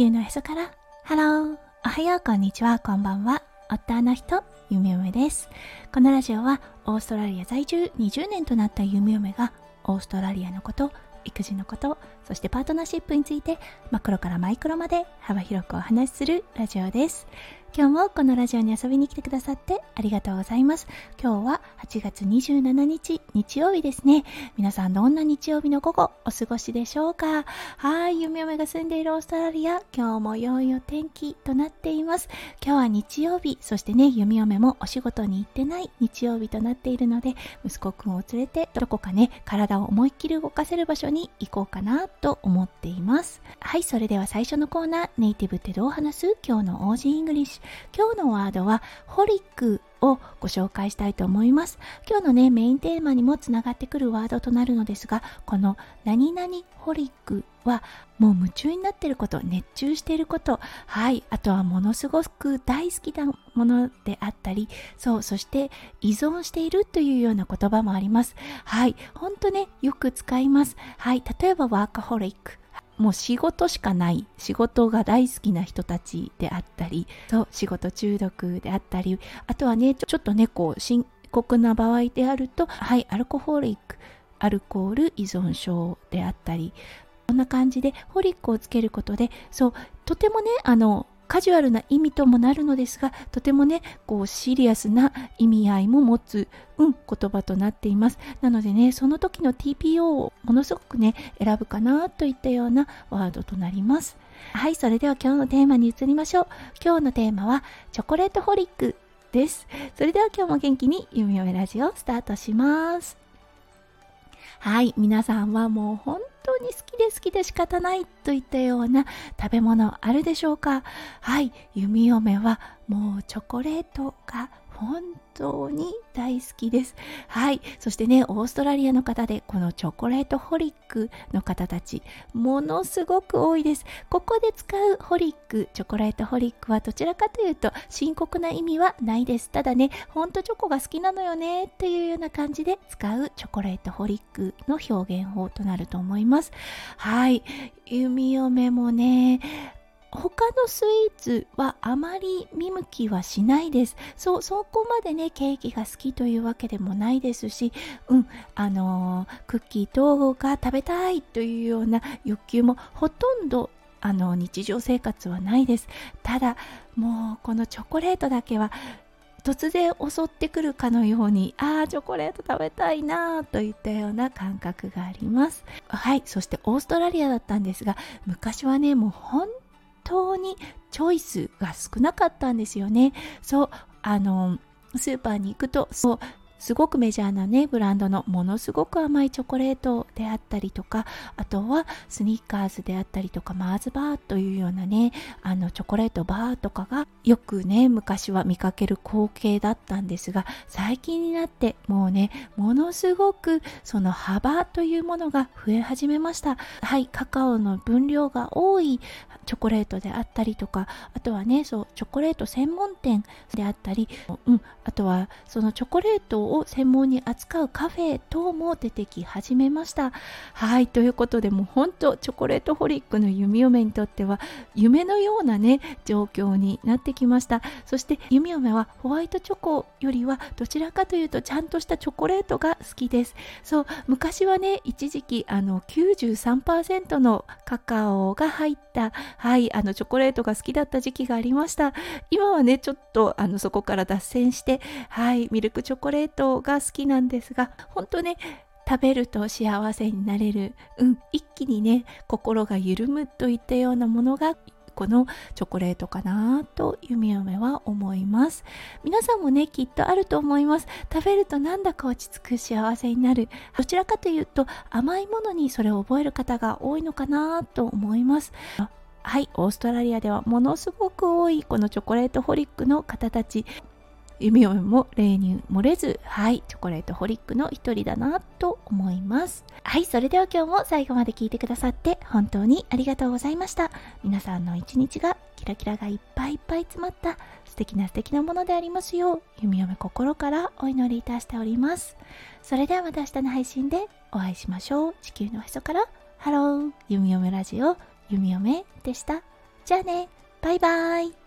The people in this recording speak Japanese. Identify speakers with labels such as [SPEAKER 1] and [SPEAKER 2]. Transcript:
[SPEAKER 1] 球のへそから。 Hello。おはよう。こんにちは。こんばんは。夫の人ゆみ嫁です。このラジオはオーストラリア在住20年となったゆみ嫁がオーストラリアのこと育児のことそしてパートナーシップについてマクロからマイクロまで幅広くお話しするラジオです。今日もこのラジオに遊びに来てくださってありがとうございます。今日は8月27日日曜日ですね。皆さんどんな日曜日の午後お過ごしでしょうか？はい、ゆみ嫁が住んでいるオーストラリア、今日も良いお天気となっています。今日は日曜日、そしてね、ゆみ嫁もお仕事に行ってない日曜日となっているので、息子くんを連れてどこかね、体を思いっきり動かせる場所に行こうかなと思っています。はい、それでは最初のコーナー、ネイティブってどう話す今日の Aussie English。今日のワードは holic をご紹介したいと思います。今日のね、メインテーマにもつながってくるワードとなるのですが、この何々ホリックはもう夢中になっていること、熱中していること、はい、あとはものすごく大好きなものであったり、そう、そして依存しているというような言葉もあります。はい、ほんとね、よく使います。はい、例えばワーカホリック。もう仕事しかない。仕事が大好きな人たちであったりそう。仕事中毒であったり。あとはねちょっとねこう深刻な場合であるとはいアルコホリックアルコール依存症であったり。こんな感じでホリックをつけることでそうとてもねあのカジュアルな意味ともなるのですがとてもねこうシリアスな意味合いも持つ、うん、言葉となっています。なのでねその時の TPO をものすごくね選ぶかなといったようなワードとなります。はいそれでは今日のテーマに移りましょう。今日のテーマはチョコレートホリックです。それでは今日も元気に「ゆみおめラジオ」スタートします。はい皆さんはもう本当に好きで好きで仕方ないといったような食べ物あるでしょうか？はい。弓嫁はもうチョコレートが本当に大好きです。はい。そしてね、オーストラリアの方で、このチョコレートホリックの方たち、ものすごく多いです。ここで使うホリック、チョコレートホリックはどちらかというと、深刻な意味はないです。ただね、ほんとチョコが好きなのよね、っていうような感じで使うチョコレートホリックの表現法となると思います。はい。弓嫁もね、他のスイーツはあまり見向きはしないです。そう、そこまでね、ケーキが好きというわけでもないですし、うん、あのー、クッキー等が食べたいというような欲求もほとんどあの日常生活はないです。ただ、もうこのチョコレートだけは突然襲ってくるかのようにああチョコレート食べたいなといったような感覚がありますはいそしてオーストラリアだったんですが昔はねもう本当にチョイスが少なかったんですよね。そう、あの、スーパーに行くと、そう、すごくメジャーなねブランドのものすごく甘いチョコレートであったりとかあとはスニッカーズであったりとかマーズバーというようなねあのチョコレートバーとかがよくね昔は見かける光景だったんですが最近になってもうねものすごくその幅というものが増え始めました。はいカカオの分量が多いチョコレートであったりとかあとはねそうチョコレート専門店であったり、うん、あとはそのチョコレートをを専門に扱うカフェ等も出てき始めました。はいということでもう本当チョコレートホリックの弓嫁にとっては夢のようなね状況になってきました。そして弓嫁はホワイトチョコよりはどちらかというとちゃんとしたチョコレートが好きです。そう昔はね一時期あの93%のカカオが入ったはいあのチョコレートが好きだった時期がありました。今はねちょっとあのそこから脱線してはいミルクチョコレートトが好きなんですが本当ね食べると幸せになれる、うん、一気にね心が緩むといったようなものがこのチョコレートかなと弓嫁は思います。皆さんもねきっとあると思います。食べるとなんだか落ち着く幸せになる。どちらかというと甘いものにそれを覚える方が多いのかなと思います。はい、オーストラリアではものすごく多いこのチョコレートホリックの方たち。弓嫁も例に漏れず、はい、チョコレートホリックの一人だなと思います。はい、それでは今日も最後まで聞いてくださって本当にありがとうございました。皆さんの一日がキラキラがいっぱいいっぱい詰まった素敵な素敵なものでありますよう、ゆみ嫁心からお祈りいたしております。それではまた明日の配信でお会いしましょう。地球のへそから Hello、ゆみ嫁ラジオ、ゆみ嫁でした。じゃあねバイバイ